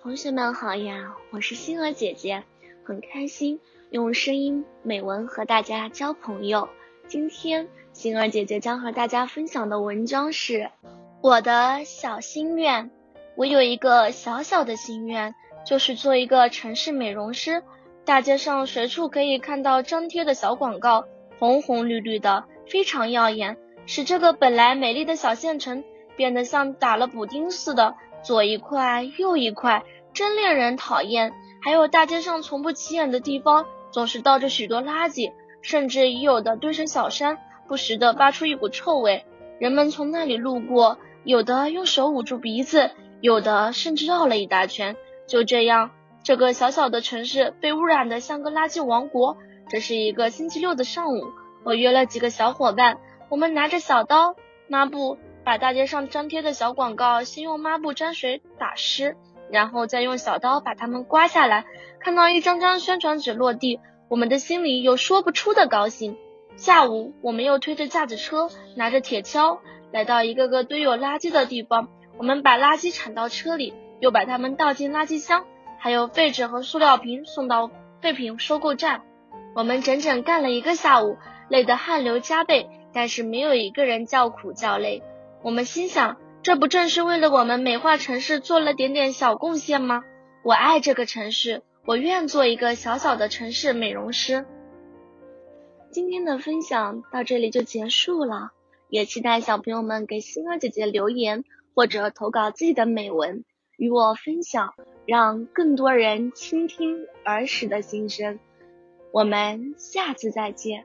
同学们好呀，我是星儿姐姐，很开心用声音美文和大家交朋友。今天星儿姐姐将和大家分享的文章是我的小心愿。我有一个小小的心愿，就是做一个城市美容师。大街上随处可以看到张贴的小广告，红红绿绿的，非常耀眼，使这个本来美丽的小县城变得像打了补丁似的。左一块，右一块，真令人讨厌。还有大街上从不起眼的地方，总是倒着许多垃圾，甚至已有的堆成小山，不时的发出一股臭味。人们从那里路过，有的用手捂住鼻子，有的甚至绕了一大圈。就这样，这个小小的城市被污染的像个垃圾王国。这是一个星期六的上午，我约了几个小伙伴，我们拿着小刀、抹布。把大街上粘贴的小广告先用抹布沾水打湿，然后再用小刀把它们刮下来。看到一张张宣传纸落地，我们的心里有说不出的高兴。下午，我们又推着架子车，拿着铁锹，来到一个个堆有垃圾的地方。我们把垃圾铲到车里，又把它们倒进垃圾箱，还有废纸和塑料瓶送到废品收购站。我们整整干了一个下午，累得汗流浃背，但是没有一个人叫苦叫累。我们心想，这不正是为了我们美化城市做了点点小贡献吗？我爱这个城市，我愿做一个小小的城市美容师。今天的分享到这里就结束了，也期待小朋友们给星儿姐姐留言或者投稿自己的美文与我分享，让更多人倾听儿时的心声。我们下次再见。